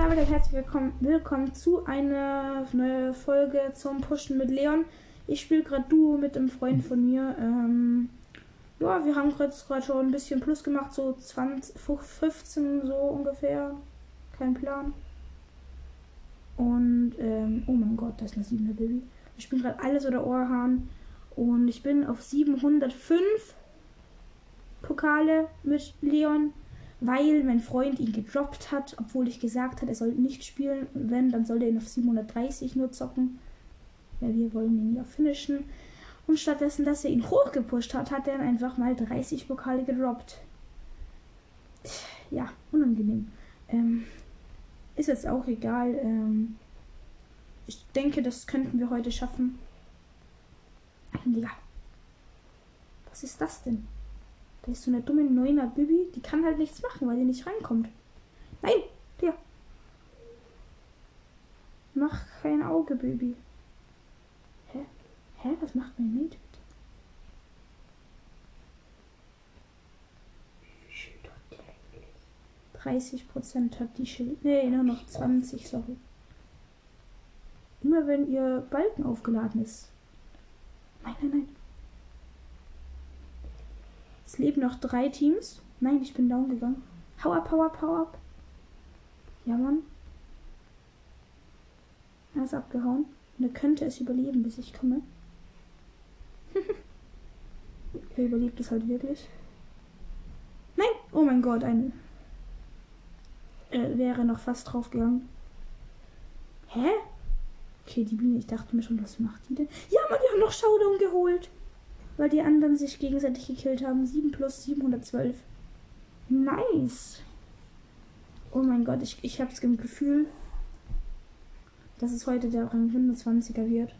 damit herzlich willkommen, willkommen zu einer neuen Folge zum Pushen mit Leon. Ich spiele gerade Duo mit einem Freund von mir. Ähm, ja, wir haben gerade schon ein bisschen Plus gemacht, so 20, 15 so ungefähr. Kein Plan. Und, ähm, oh mein Gott, das ist eine 7 Baby. Wir spielen gerade alles oder Ohrhahn. Und ich bin auf 705 Pokale mit Leon weil mein Freund ihn gedroppt hat, obwohl ich gesagt habe, er soll nicht spielen. Wenn, dann soll er ihn auf 730 nur zocken. Weil wir wollen ihn ja finishen. Und stattdessen, dass er ihn hochgepusht hat, hat er dann einfach mal 30 Pokale gedroppt. Ja, unangenehm. Ähm, ist jetzt auch egal. Ähm, ich denke, das könnten wir heute schaffen. Ja. Was ist das denn? Da ist so eine dumme Neuner Bibi, die kann halt nichts machen, weil die nicht reinkommt. Nein, der. Mach kein Auge, Bibi. Hä? Hä? Was macht mein Mate? 30 Prozent hat die Schild. Nee, nur noch 20, sorry. Immer wenn ihr Balken aufgeladen ist. Nein, nein, nein. Es leben noch drei Teams. Nein, ich bin down gegangen. Hau ab, hau ab, hau ab. Ja, Mann. Er ist abgehauen. Und er könnte es überleben, bis ich komme. er überlebt es halt wirklich. Nein! Oh mein Gott, ein. Er wäre noch fast drauf gegangen. Hä? Okay, die Biene, ich dachte mir schon, was macht die denn? Ja, Mann, die haben noch Showdown geholt weil die anderen sich gegenseitig gekillt haben. 7 plus 712. Nice. Oh mein Gott, ich, ich habe das Gefühl, dass es heute der Rang 25er wird.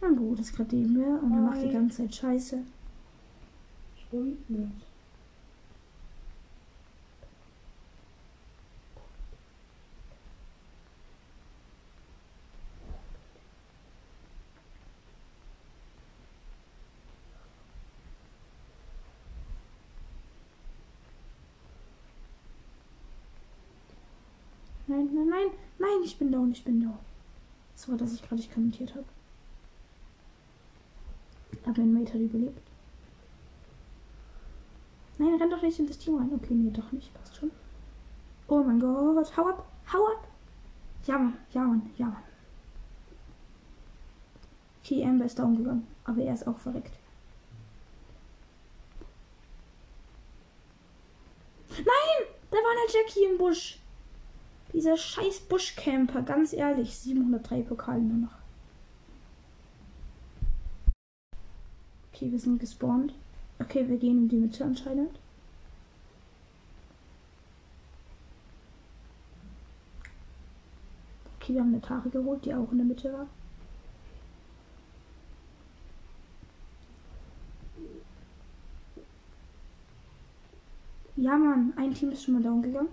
Na gut, das gerade eben wir und er macht die ganze Zeit Scheiße. Stimmt nicht. Nein, nein, nein, nein, ich bin down, ich bin down. Das war, dass ich gerade nicht kommentiert habe. Aber mein Mate hat überlebt. Nein, renn doch nicht in das Team rein. Okay, nee, doch nicht. Passt schon. Oh mein Gott. Hau ab. Hau ab. Ja, Mann. Ja, Mann. Ja, Mann. Okay, Amber ist down gegangen. Aber er ist auch verreckt. Nein! Da war eine Jackie im Busch. Dieser scheiß Buschcamper, ganz ehrlich, 703 Pokale nur noch. Okay, wir sind gespawnt. Okay, wir gehen in die Mitte anscheinend. Okay, wir haben eine Tare geholt, die auch in der Mitte war. Ja, Mann, ein Team ist schon mal down gegangen.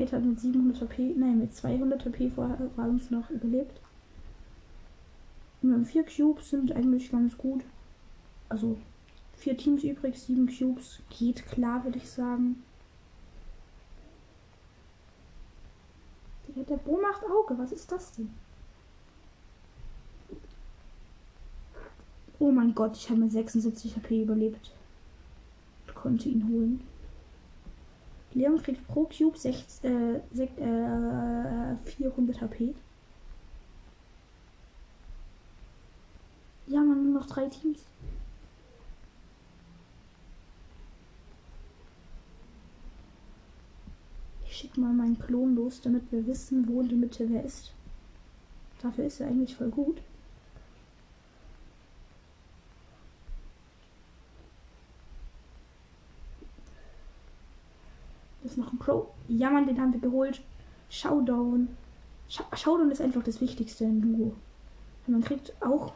Mate hat mit 700 HP, nein, mit 200 HP vorher war uns noch überlebt. Und vier Cubes sind eigentlich ganz gut. Also vier Teams übrig, sieben Cubes. Geht klar, würde ich sagen. Der, Bo macht Auge. Was ist das denn? Oh mein Gott, ich habe mit 76 HP überlebt. Ich konnte ihn holen. Leon kriegt pro Cube 6, äh, 6, äh, 400 HP. Ja, man, nur noch drei Teams. Ich schicke mal meinen Klon los, damit wir wissen, wo in der Mitte wer ist. Dafür ist er eigentlich voll gut. Noch ein Pro. Ja, Mann, den haben wir geholt. Showdown. Sh Showdown ist einfach das Wichtigste in Duo. man kriegt auch,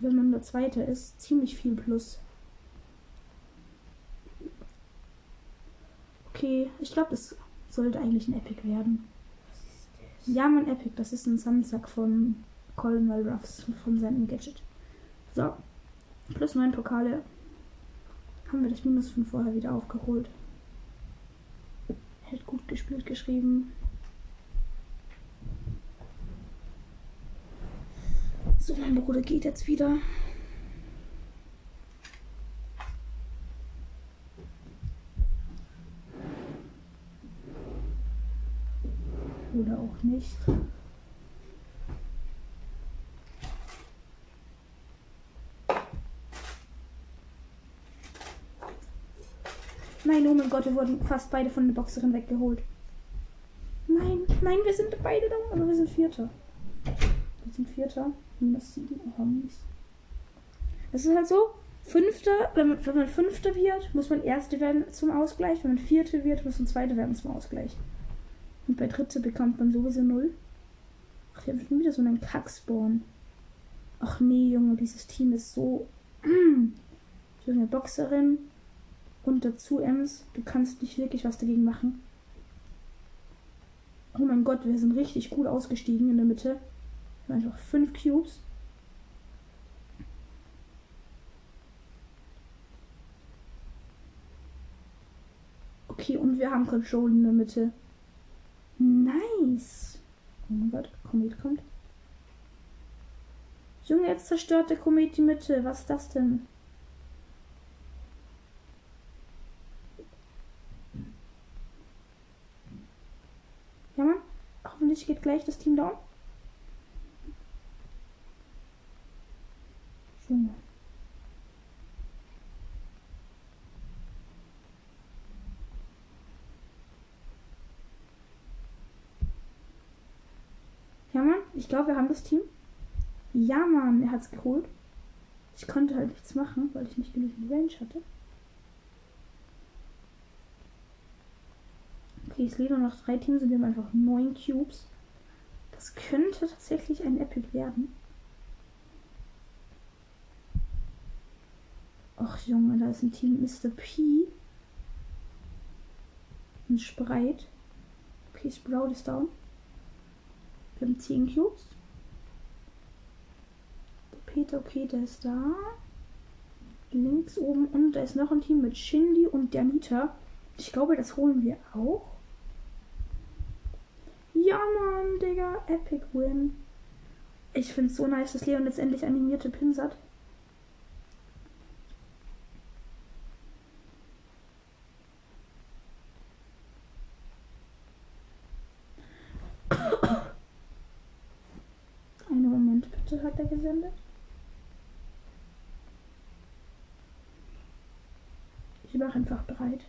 wenn man der Zweite ist, ziemlich viel Plus. Okay, ich glaube, das sollte eigentlich ein Epic werden. Ja, man Epic, das ist ein Sandsack von Colonel Ruffs von seinem Gadget. So. Plus 9 Pokale. Haben wir das Minus von vorher wieder aufgeholt. Hätte gut gespielt geschrieben. So, mein Bruder geht jetzt wieder. Oder auch nicht. Nein, oh mein Gott, wir wurden fast beide von der Boxerin weggeholt. Nein, nein, wir sind beide da, aber wir sind Vierter. Wir sind Vierter. Minus sieben. Oh, mies. Es ist halt so, Fünfter, wenn man, wenn man Fünfter wird, muss man Erste werden zum Ausgleich. Wenn man Vierte wird, muss man Zweite werden zum Ausgleich. Und bei Dritte bekommt man sowieso Null. Ach, wir haben schon wieder so einen Kackspawn. Ach nee, Junge, dieses Team ist so. eine Boxerin. Und dazu, Ems, du kannst nicht wirklich was dagegen machen. Oh mein Gott, wir sind richtig gut ausgestiegen in der Mitte. Wir haben einfach fünf Cubes. Okay, und wir haben Control in der Mitte. Nice. Oh mein Gott, Komet kommt. Junge, jetzt zerstört der Komet die Mitte. Was ist das denn? Ja, Mann. Hoffentlich geht gleich das Team down. Junge. Ja, Mann. Ich glaube, wir haben das Team. Ja, Mann. Er hat es geholt. Ich konnte halt nichts machen, weil ich nicht genügend Range hatte. Es leben noch drei Teams und wir haben einfach neun Cubes. Das könnte tatsächlich ein Epic werden. Ach Junge, da ist ein Team Mr. P. Und Spreit. Okay, Sprout ist down. Wir haben 10 Cubes. Der Peter, okay, der ist da. Links oben und da ist noch ein Team mit Shindy und der Nita. Ich glaube, das holen wir auch. Ja, Mann, Digga. Epic Win. Ich finde es so nice, dass Leon jetzt endlich animierte Pins hat. Einen Moment bitte, hat er gesendet. Ich mache einfach bereit.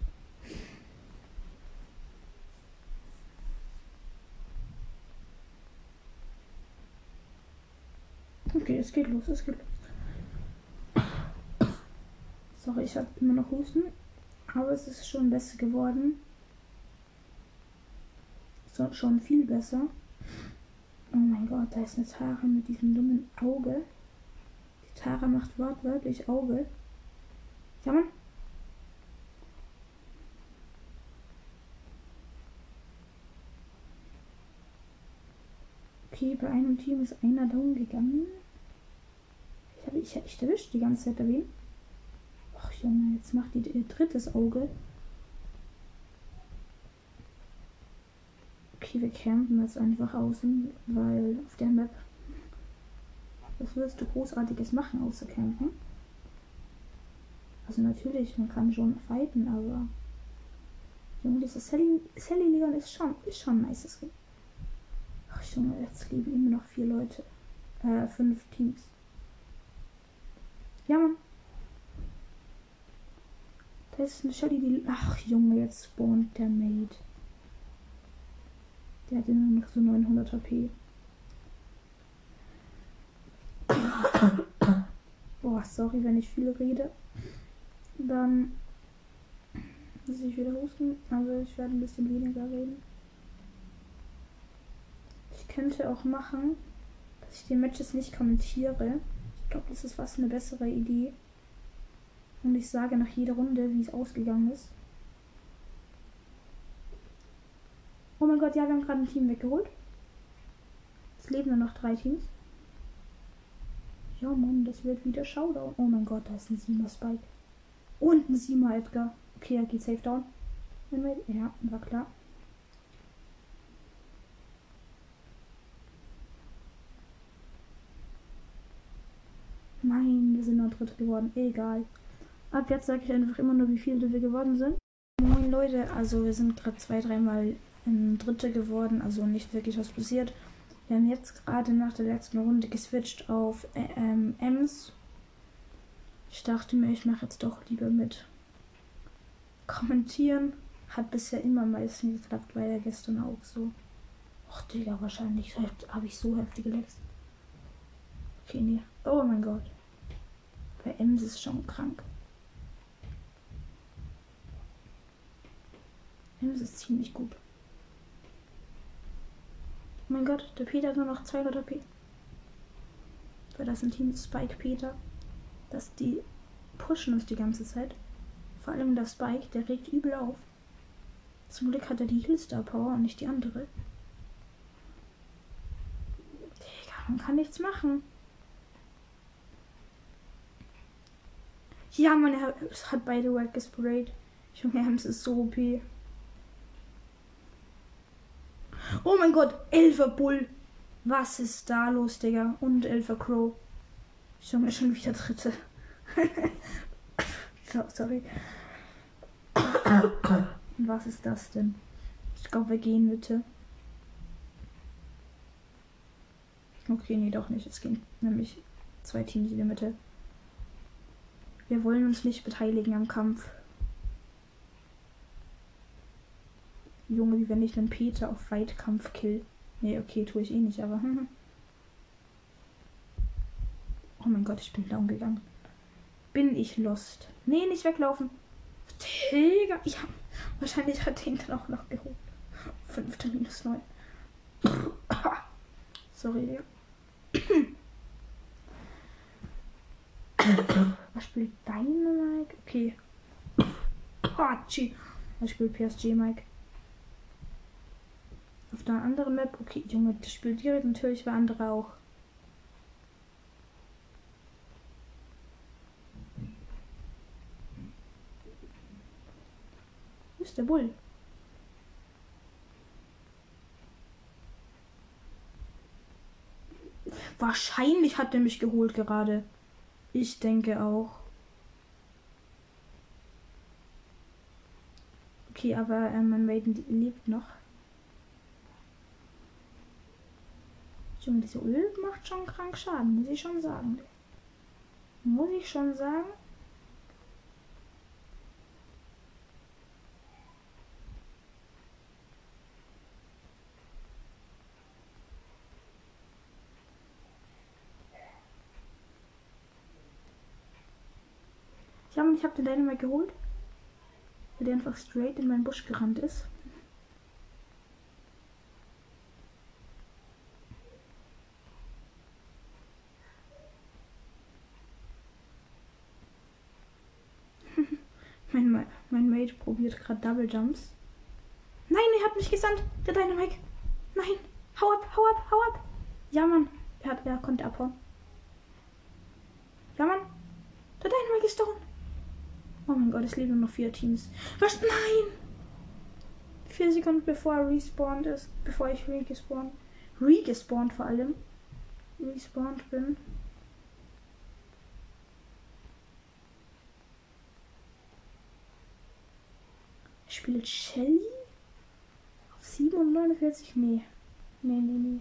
Okay, es geht los, es geht los. Sorry, ich habe immer noch Husten, aber es ist schon besser geworden. So, schon viel besser. Oh mein Gott, da ist eine Tara mit diesem dummen Auge. Die Tara macht wortwörtlich Auge. Ja, Mann. Okay, bei einem Team ist einer down gegangen. Ich habe ich, ich erwischt die ganze Zeit erwähnt. Ach Junge, jetzt macht die ihr drittes Auge. Okay, wir campen jetzt einfach außen, weil auf der Map. Was willst du Großartiges machen außer campen? Also natürlich, man kann schon fighten, aber. Junge, dieses Sally, Sally Leon ist schon, ist schon ein nices. Ach Junge, jetzt leben immer noch vier Leute. Äh, fünf Teams. Ja, Mann. Da ist eine Shelly, die. Ach Junge, jetzt spawnt der Mate. Der hat nur noch so 900 HP. Boah, sorry, wenn ich viel rede. Dann muss ich wieder husten. Also ich werde ein bisschen weniger reden. Ich könnte auch machen, dass ich die Matches nicht kommentiere. Glaube, das ist fast eine bessere Idee. Und ich sage nach jeder Runde, wie es ausgegangen ist. Oh mein Gott, ja, wir haben gerade ein Team weggeholt. Es leben nur noch drei Teams. Ja, Mann, das wird wieder Showdown. Oh mein Gott, da ist ein Sima Spike. Und ein Sima Edgar. Okay, er geht safe down. Ja, war klar. Noch Dritte geworden. Egal. Ab jetzt sage ich einfach immer nur, wie viele wir geworden sind. Moin Leute, also wir sind gerade zwei, dreimal in Dritte geworden, also nicht wirklich was passiert. Wir haben jetzt gerade nach der letzten Runde geswitcht auf ähm, Ems. Ich dachte mir, ich mache jetzt doch lieber mit kommentieren. Hat bisher immer am meisten geklappt, weil er gestern auch so. Och, Digga, wahrscheinlich habe ich so heftig geletzt. Okay, nee. Oh mein Gott. Bei Ems ist schon krank. Ems ist ziemlich gut. Oh mein Gott, der Peter hat nur noch 200 HP. Weil das ein Team Spike Peter. Dass die pushen uns die ganze Zeit. Vor allem der Spike, der regt übel auf. Zum Glück hat er die Healstar Power und nicht die andere. Digga, man kann nichts machen. Ja, man hat beide Wack gesprayt. Junge, Hems ist so OP. Oh mein Gott, Elfer Bull. Was ist da los, Digga? Und Elfer Crow. Junge, schon wieder dritte. so, sorry. Was ist das denn? Ich glaube, wir gehen bitte. Okay, nee, doch nicht. Es gehen nämlich zwei Teams in der Mitte. Wir wollen uns nicht beteiligen am Kampf. Junge, wie wenn ich einen Peter auf Weitkampf kill. Nee, okay, tue ich eh nicht, aber. oh mein Gott, ich bin down gegangen. Bin ich lost? Nee, nicht weglaufen. Digga, ja. Wahrscheinlich hat den dann auch noch geholt. Fünfte minus neun. Sorry, Digga. Was spielt deine Mike? Okay. Hachi. Was spielt PSG Mike? Auf einer anderen Map. Okay, Junge, das spielt direkt natürlich bei andere auch. Wo ist der Bull? Wahrscheinlich hat er mich geholt gerade. Ich denke auch. Okay, aber äh, mein Maiden lebt noch. Junge, diese Öl macht schon krank Schaden, muss ich schon sagen. Muss ich schon sagen. Und ich habe den Dynamite geholt. Weil der einfach straight in meinen Busch gerannt ist. mein, mein Mate probiert gerade Double Jumps. Nein, er hat mich gesandt. Der Dynamite. Nein. Hau ab, hau ab, hau ab. Ja, Mann. Er, hat, er konnte abhauen. Ja, Mann. Der Dynamite ist down. Oh mein Gott, es leben noch vier Teams. Was? Nein! Vier Sekunden bevor er respawned ist. Bevor ich regespawnt. Regespawnt vor allem. Respawned bin. Spielt Shelly? Auf 7 und 49? Nee. Nee, nee, nee.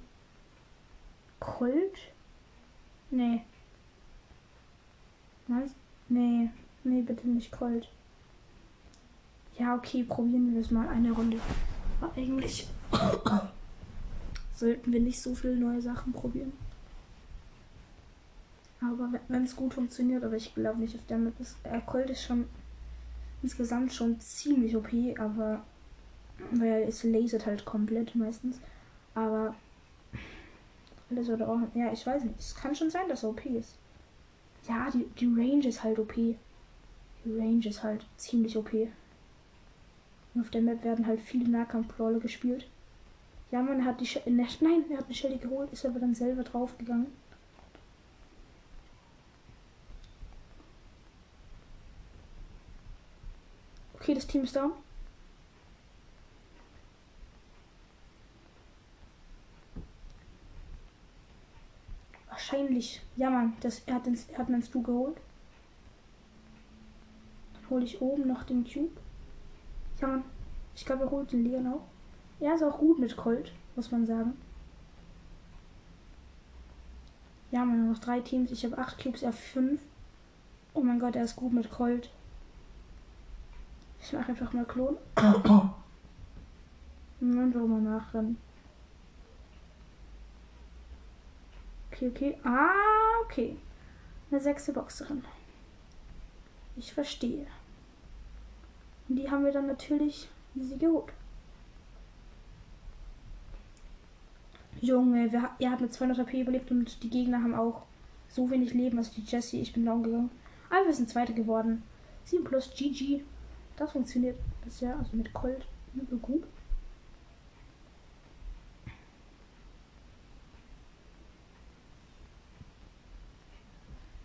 Colt? Nee. Was? Nee. Nee, bitte nicht Colt. Ja, okay, probieren wir es mal eine Runde. Aber eigentlich sollten wir nicht so viele neue Sachen probieren. Aber wenn es gut funktioniert, aber ich glaube nicht auf der Map ist. Äh, Colt ist schon insgesamt schon ziemlich OP, aber weil es lasert halt komplett meistens. Aber alles oder auch. Ja, ich weiß nicht. Es kann schon sein, dass er OP ist. Ja, die, die Range ist halt OP. Die Range ist halt ziemlich OP. Okay. Und auf der Map werden halt viele Nahkampf-Brawler gespielt. Ja, man hat die Sch ne, Nein, er hat eine Shelly geholt, ist aber dann selber draufgegangen. Okay, das Team ist down. Wahrscheinlich. Ja, Mann, das, er, hat den, er hat einen Stu geholt. Hole ich oben noch den Cube. Ja, Mann. Ich glaube, er holt den Leon auch. Er ist auch gut mit Colt, muss man sagen. Ja, man, noch drei Teams. Ich habe acht Cubes, er fünf. Oh mein Gott, er ist gut mit Colt. Ich mache einfach mal Klon. Und dann mal nachrennen. Okay, okay. Ah, okay. Eine sechste Boxerin. Ich verstehe. Und die haben wir dann natürlich sie geholt. Junge, wir, ihr habt mit 200 HP überlebt und die Gegner haben auch so wenig Leben. Also die Jessie, ich bin down gegangen. Aber wir sind Zweite geworden. 7 plus GG. Das funktioniert bisher, also mit Colt, übel gut.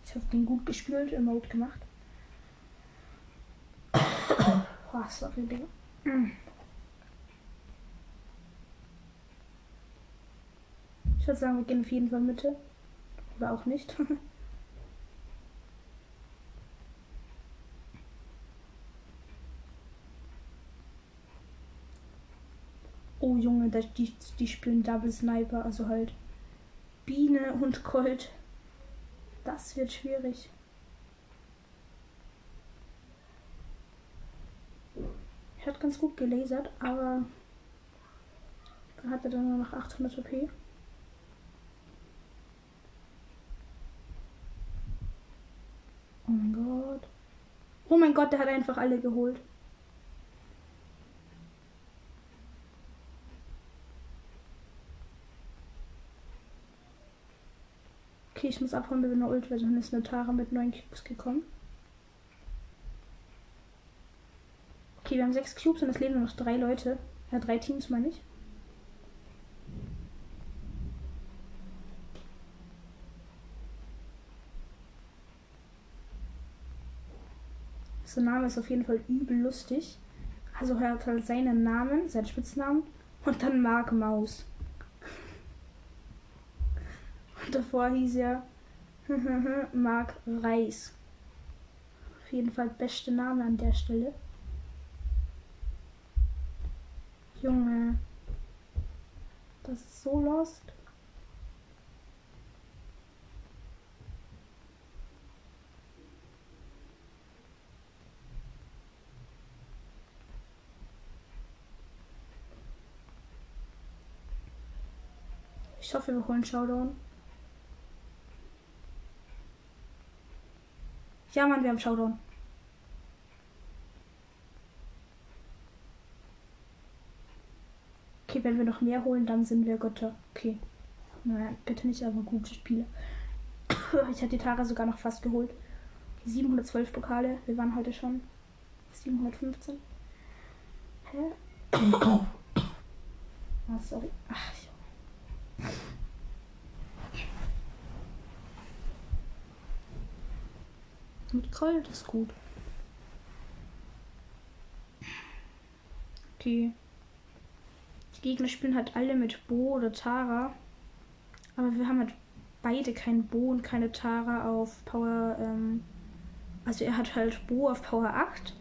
Ich habe den gut gespielt, im Mode gemacht. Sorry, Digga. Ich würde sagen, wir gehen auf jeden Fall Mitte. Oder auch nicht. oh Junge, die, die spielen Double Sniper, also halt Biene und Colt. Das wird schwierig. Hat ganz gut gelasert, aber da hat er dann nur noch 800 OP. Oh mein Gott. Oh mein Gott, der hat einfach alle geholt. Okay, ich muss abhauen mit einer Ult, weil dann ist eine Tara mit neun Cubes gekommen. Wir haben sechs Cubes und es leben nur noch drei Leute. Ja, drei Teams meine ich. Sein Name ist auf jeden Fall übel lustig. Also er hat halt seinen Namen, seinen Spitznamen und dann Mark Maus. davor hieß er Mark Reis. Auf jeden Fall beste Name an der Stelle. Junge. Das ist so lost. Ich hoffe, wir holen Showdown. Ja, Mann, wir haben Showdown. Okay, wenn wir noch mehr holen, dann sind wir Götter. Okay. Naja, bitte nicht, aber gute Spiele. Ich hatte die Tara sogar noch fast geholt. Okay, 712 Pokale. Wir waren heute schon 715. Hä? Ah, sorry. Ach, Mit Gold ist gut. Okay. Die Gegner spielen halt alle mit Bo oder Tara. Aber wir haben halt beide kein Bo und keine Tara auf Power. Ähm, also er hat halt Bo auf Power 8.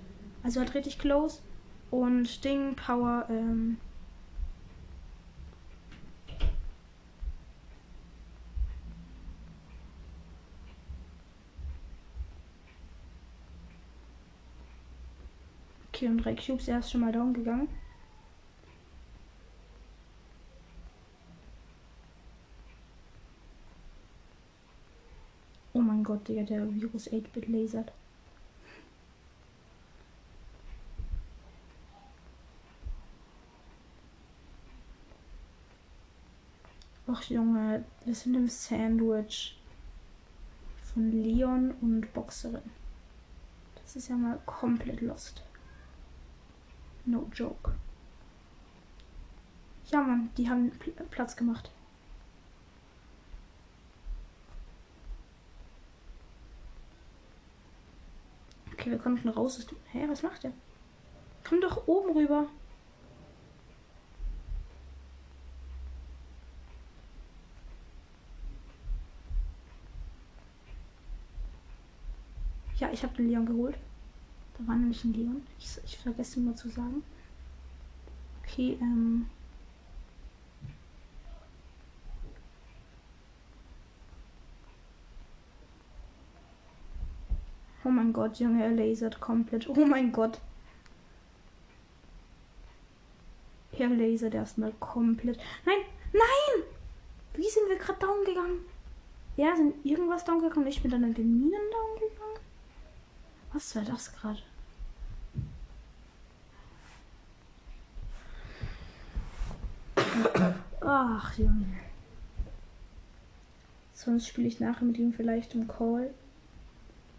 Also halt richtig close. Und Ding Power ähm, Okay, und drei Cubes, er ist schon mal down gegangen. Oh mein Gott, Digga, der Virus 8-Bit lasert. Ach Junge, wir sind im Sandwich von Leon und Boxerin. Das ist ja mal komplett lost. No joke. Ja, Mann, die haben Platz gemacht. Okay, wir konnten raus. Hä, was macht der? Komm doch oben rüber. Ja, ich habe den Leon geholt. Da war nämlich ein Leon. Ich, ich vergesse immer zu sagen. Okay, ähm. Mein Gott, Junge, er lasert komplett. Oh mein Gott. Er lasert erstmal komplett. Nein, nein! Wie sind wir gerade down gegangen? Ja, sind irgendwas down gegangen. Ich bin dann in den Minen down gegangen. Was war das gerade? Ach, Junge. Sonst spiele ich nachher mit ihm vielleicht im Call.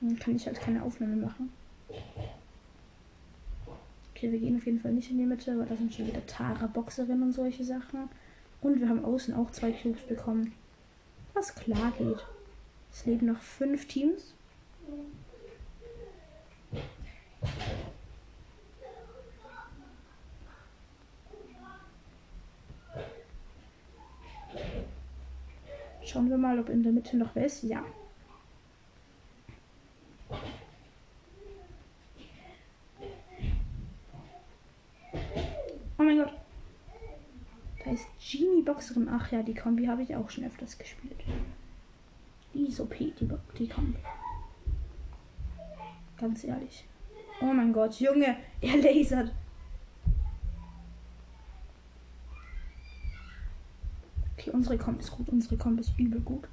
Dann kann ich halt keine Aufnahme machen. Okay, wir gehen auf jeden Fall nicht in die Mitte, weil da sind schon wieder Tara Boxerin und solche Sachen. Und wir haben außen auch zwei Cubes bekommen. Was klar geht. Es leben noch fünf Teams. Schauen wir mal, ob in der Mitte noch wer ist. Ja. Oh mein Gott. Da ist Genie Boxerin. Ach ja, die Kombi habe ich auch schon öfters gespielt. Die ist OP, die, die Kombi. Ganz ehrlich. Oh mein Gott, Junge, er lasert. Okay, unsere Kombi ist gut. Unsere Kombi ist übel gut.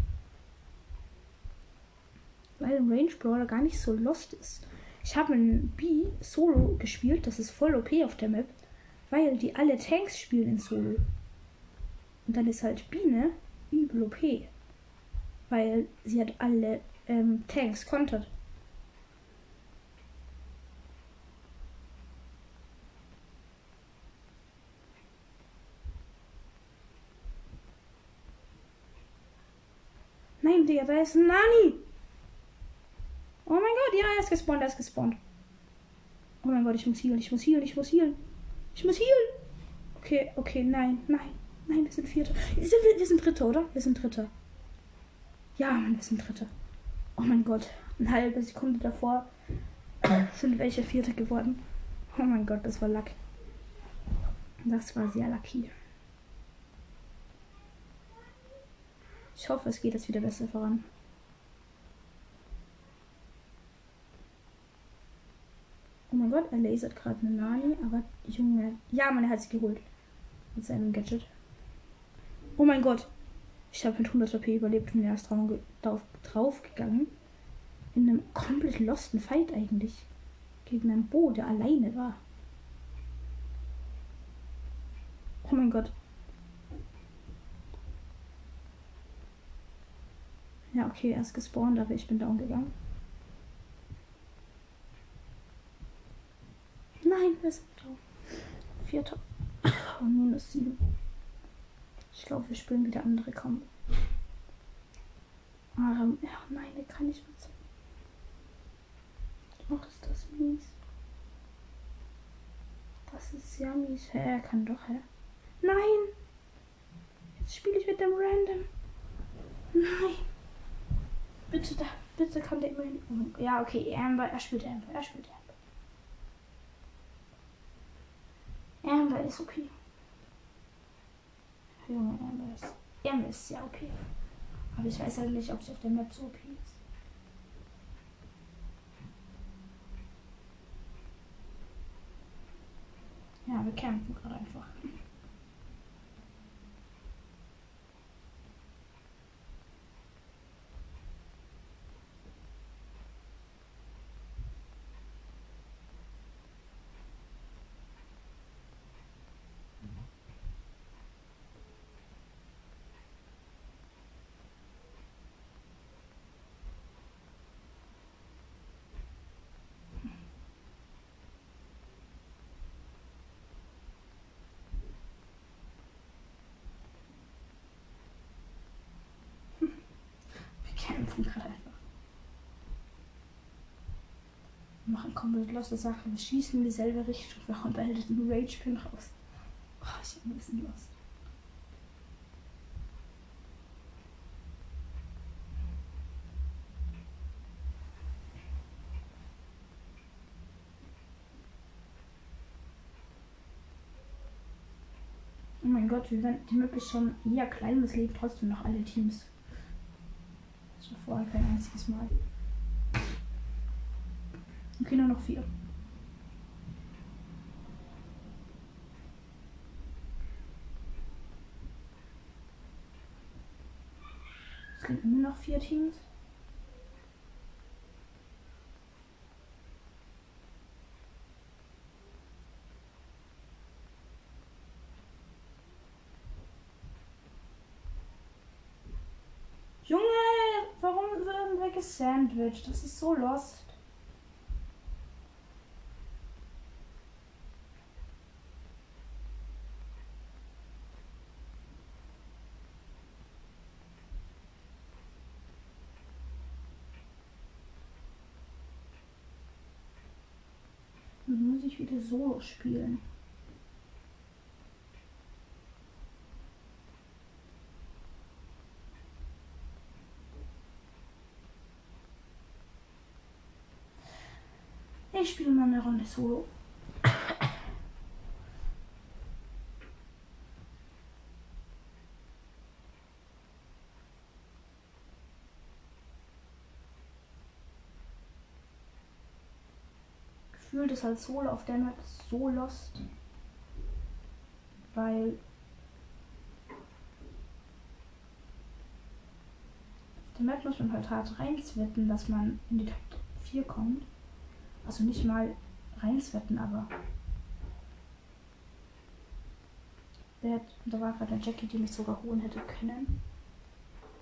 Weil ein Range Brawler gar nicht so lost ist. Ich habe ein B Solo gespielt. Das ist voll OP auf der Map. Weil die alle Tanks spielen in Solo. Und dann ist halt Biene übel OP. Weil sie hat alle ähm, Tanks kontert. Nein, Digga, da ist ein Nani. Oh mein Gott, ja, er ist gespawnt, er ist gespawnt. Oh mein Gott, ich muss healen, ich muss healen, ich muss healen. Ich muss healen. Okay, okay, nein, nein, nein, wir sind Vierter. Wir sind, wir sind Dritter, oder? Wir sind Dritter. Ja, Mann, wir sind Dritter. Oh mein Gott, eine halbe Sekunde davor sind welche Vierte geworden. Oh mein Gott, das war Luck. Das war sehr lucky. Ich hoffe, es geht jetzt wieder besser voran. Gott, er lasert gerade eine Nani, aber Junge. Ja, man hat sie geholt. Mit seinem Gadget. Oh mein Gott. Ich habe mit 100 HP überlebt und bin erst drauf, drauf gegangen. In einem komplett losten Fight eigentlich. Gegen einen Bo, der alleine war. Oh mein Gott. Ja, okay, er ist gespawnt, aber ich bin down gegangen. Nein, wir sind down. Vierter. Oh, minus sieben. Ich glaube, wir spielen wieder andere Kombo. Ah, ja, nein, der kann nicht mehr. Ach, ist das mies. Das ist sehr mies. Hä, er kann doch, hä? Nein! Jetzt spiele ich mit dem Random. Nein! Bitte, da, bitte kann der immerhin. Ja, okay, Amber, er spielt Amber, er spielt Amber. Amber ist okay. Junge, Amber ist. Amber ist sehr okay. Aber ich weiß halt nicht, ob sie auf der Map so okay ist. Ja, wir campen gerade einfach. Kämpfen gerade einfach. machen komplett loste Sache. Wir schießen in dieselbe Richtung. Wir kommen beide den Rage-Pin raus. Oh, ich bin ein bisschen lost. Oh mein Gott, wir werden, die Map ist schon eher klein es leben trotzdem noch alle Teams. War vorher kein einziges Mal. Okay, nur noch vier. Es gibt immer noch vier Teams. Junge, warum gesandwiched? Das ist so lost. Dann muss ich wieder Solo spielen. Ich spiele mal eine Runde Solo. Gefühlt ist halt Solo auf der Map so lost. Weil der Map muss man halt hart reinzwetten, dass man in die Top 4 kommt. Also nicht mal reinswetten, aber. Der, da war gerade eine Jackie, die mich sogar holen hätte können.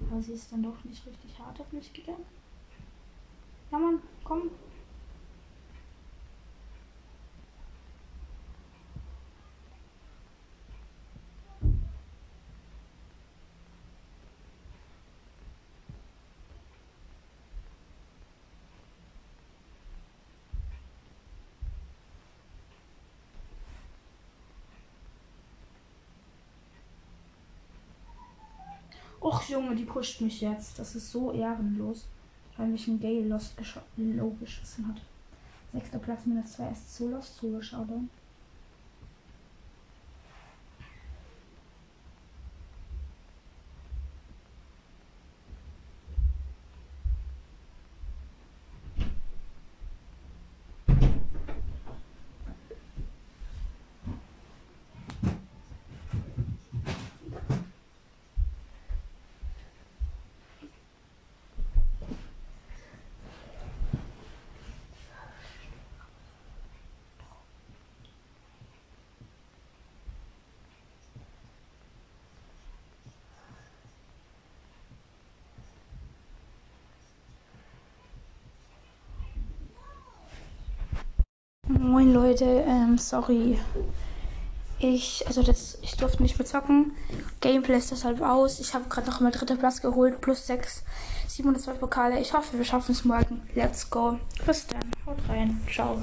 Aber sie ist dann doch nicht richtig hart auf mich gegangen. Ja, Mann, komm. Och Junge, die pusht mich jetzt. Das ist so ehrenlos. Weil mich ein Gay Lost geschossen hat. Sechster Platz minus zwei ist zu Lost Showdown. Moin Leute, ähm, sorry. Ich, also das, ich durfte nicht mehr zocken. Gameplay ist deshalb aus. Ich habe gerade noch mal dritter Platz geholt, plus 6, 702 Pokale. Ich hoffe, wir schaffen es morgen. Let's go. Bis dann. Haut rein. Ciao.